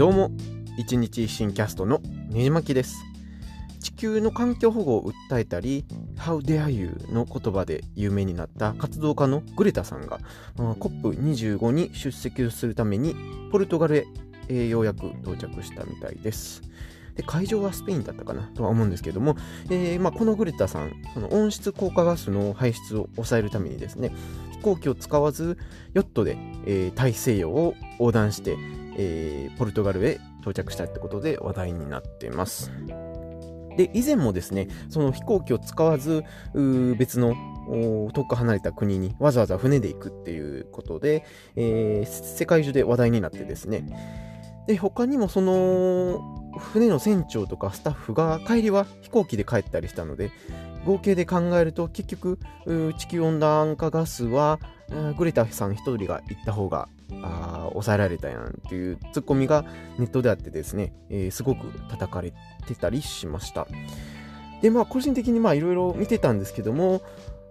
どうも一日一新キャストのねじまきです。地球の環境保護を訴えたり How dare you の言葉で有名になった活動家のグレタさんが COP25 に出席するためにポルトガルへ、えー、ようやく到着したみたいです。で会場はスペインだったかなとは思うんですけども、えーまあ、このグレタさんその温室効果ガスの排出を抑えるためにですね飛行機を使わずヨットで、えー、大西洋を横断してえー、ポルトガルへ到着したってことで話題になっています。で、以前もですね、その飛行機を使わず、別の遠く離れた国にわざわざ船で行くっていうことで、えー、世界中で話題になってですね、で、他にもその、船の船長とかスタッフが帰りは飛行機で帰ったりしたので、合計で考えると結局、地球温暖化ガスはグレタさん一人が行った方があ抑えられたやんっていうツッコミがネットであってですね、えー、すごく叩かれてたりしました。で、まあ個人的にいろいろ見てたんですけども、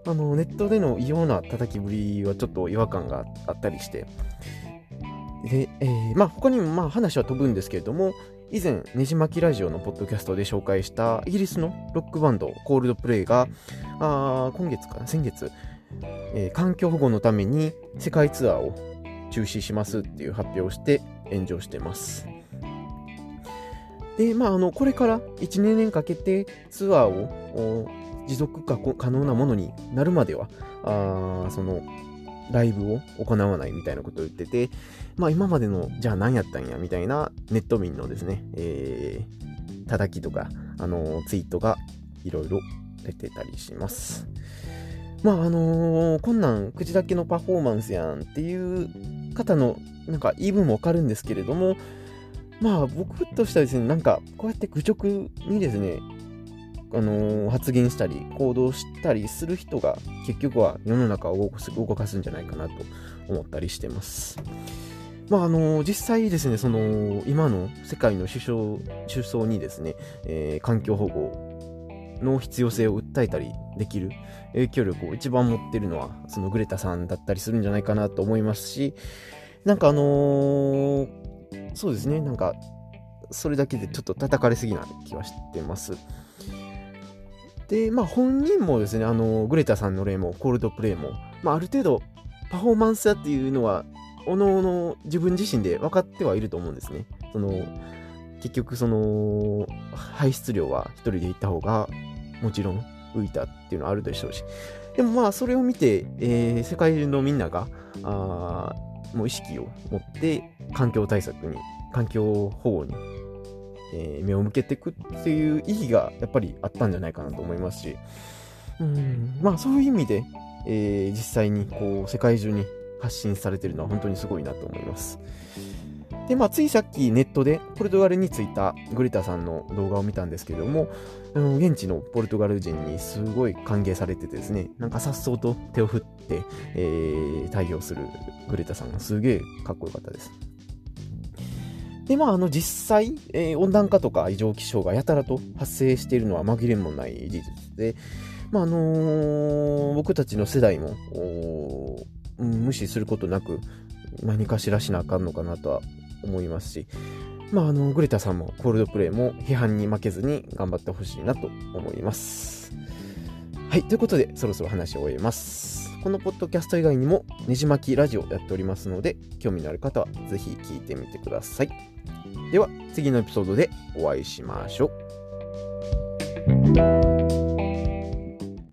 あのネットでの異様な叩きぶりはちょっと違和感があったりして、で、えー、まあ他にもまあ話は飛ぶんですけれども、以前、ねじ巻きラジオのポッドキャストで紹介したイギリスのロックバンド、コールドプレイが、あ今月かな、先月、えー、環境保護のために世界ツアーを中止しますっていう発表をして炎上してます。で、まあ、あの、これから1、2年かけてツアーを持続可能なものになるまでは、あその、ライブを行わないみたいなことを言ってて、まあ今までの、じゃあ何やったんやみたいなネット民のですね、えー、叩きとか、あのツイートがいろいろ出てたりします。まああのー、こんなん口だけのパフォーマンスやんっていう方のなんか言い分もわかるんですけれども、まあ僕としてはですね、なんかこうやって愚直にですね、あのー、発言したり行動したりする人が結局は世の中を動かすんじゃないかなと思ったりしてます。まああのー、実際ですね、その今の世界の首相首相にですね、えー、環境保護の必要性を訴えたりできる影響力を一番持ってるのはそのグレタさんだったりするんじゃないかなと思いますしなんかあの、そうですねなんかそれだけでちょっと叩かれすぎな気はしてますでまあ本人もですねあのグレタさんの例もコールドプレイも、まあ、ある程度パフォーマンスだっていうのはおのおの自分自身で分かってはいると思うんですね。その結局その排出量は一人で行った方がもちろん浮いたっていうのはあるでしょうし。でもまあそれを見て、えー、世界中のみんながあもう意識を持って環境対策に環境保護に、えー、目を向けていくっていう意義がやっぱりあったんじゃないかなと思いますしうんまあそういう意味で、えー、実際にこう世界中に発信されてるのは本当にすごいなと思います。で、まあ、ついさっきネットでポルトガルに着いたグリタさんの動画を見たんですけども、あの現地のポルトガル人にすごい歓迎されててですね、なんかさっそうと手を振って、えー、対応するグリタさんがすげえかっこよかったです。で、まあ、あの、実際、えー、温暖化とか異常気象がやたらと発生しているのは紛れもない事実で、まあ、あのー、僕たちの世代も、無視することなく、何かしらしなあかんのかなとは思いますし、まあ、あの、グレタさんもコールドプレイも批判に負けずに頑張ってほしいなと思います。はい、ということで、そろそろ話を終えます。このポッドキャスト以外にも、ねじ巻きラジオやっておりますので、興味のある方は是非聞いてみてください。では、次のエピソードでお会いしましょう。